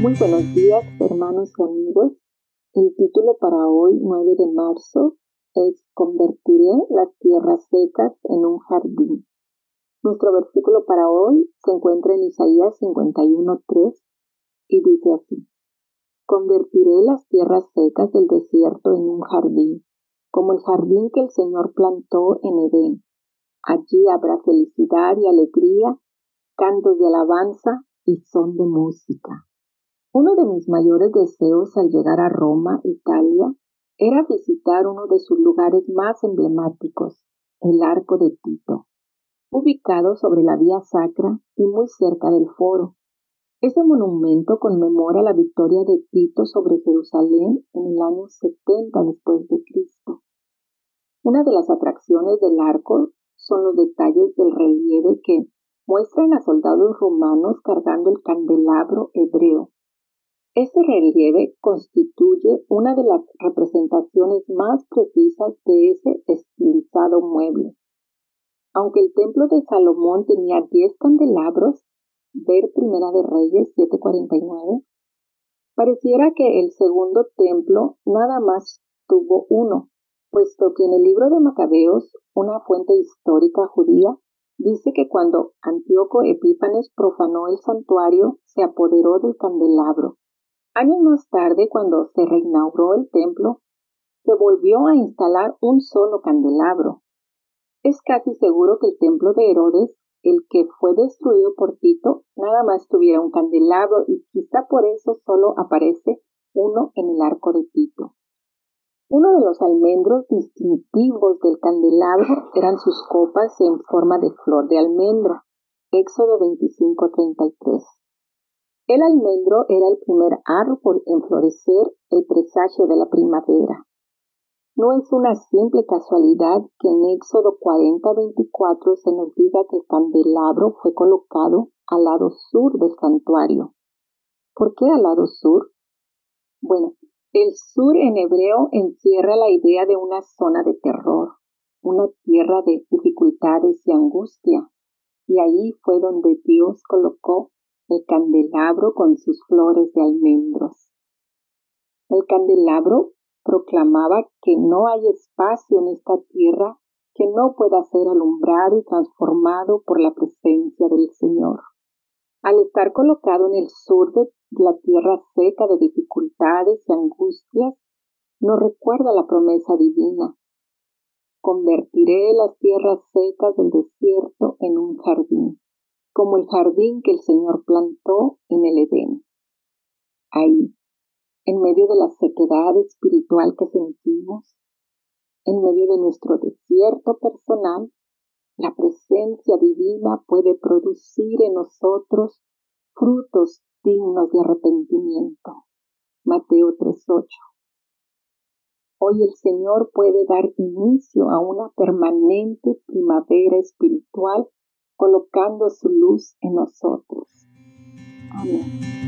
Muy buenos días, hermanos y amigos. El título para hoy, 9 de marzo, es Convertiré las tierras secas en un jardín. Nuestro versículo para hoy se encuentra en Isaías 51.3 y dice así. Convertiré las tierras secas del desierto en un jardín, como el jardín que el Señor plantó en Edén. Allí habrá felicidad y alegría, cantos de alabanza y son de música. Uno de mis mayores deseos al llegar a Roma, Italia, era visitar uno de sus lugares más emblemáticos, el Arco de Tito, ubicado sobre la Vía Sacra y muy cerca del Foro. Ese monumento conmemora la victoria de Tito sobre Jerusalén en el año 70 después de Cristo. Una de las atracciones del arco son los detalles del relieve que muestran a soldados romanos cargando el candelabro hebreo. Este relieve constituye una de las representaciones más precisas de ese estilizado mueble. Aunque el templo de Salomón tenía 10 candelabros, ver Primera de Reyes 749, pareciera que el segundo templo nada más tuvo uno, puesto que en el libro de Macabeos, una fuente histórica judía, dice que cuando Antíoco Epífanes profanó el santuario, se apoderó del candelabro. Años más tarde, cuando se reinauguró el templo, se volvió a instalar un solo candelabro. Es casi seguro que el templo de Herodes, el que fue destruido por Tito, nada más tuviera un candelabro y quizá por eso solo aparece uno en el arco de Tito. Uno de los almendros distintivos del candelabro eran sus copas en forma de flor de almendro. Éxodo 25:33. El almendro era el primer árbol en florecer, el presagio de la primavera. No es una simple casualidad que en Éxodo 40:24 se nos diga que el candelabro fue colocado al lado sur del santuario. ¿Por qué al lado sur? Bueno, el sur en hebreo encierra la idea de una zona de terror, una tierra de dificultades y angustia, y ahí fue donde Dios colocó el candelabro con sus flores de almendros. El candelabro proclamaba que no hay espacio en esta tierra que no pueda ser alumbrado y transformado por la presencia del Señor. Al estar colocado en el sur de la tierra seca de dificultades y angustias, nos recuerda la promesa divina. Convertiré las tierras secas del desierto en un jardín, como el jardín que el Señor plantó en el Edén. Ahí, en medio de la sequedad espiritual que sentimos, en medio de nuestro desierto personal, la presencia divina puede producir en nosotros frutos dignos de arrepentimiento. Mateo 3.8. Hoy el Señor puede dar inicio a una permanente primavera espiritual colocando su luz en nosotros. Amén.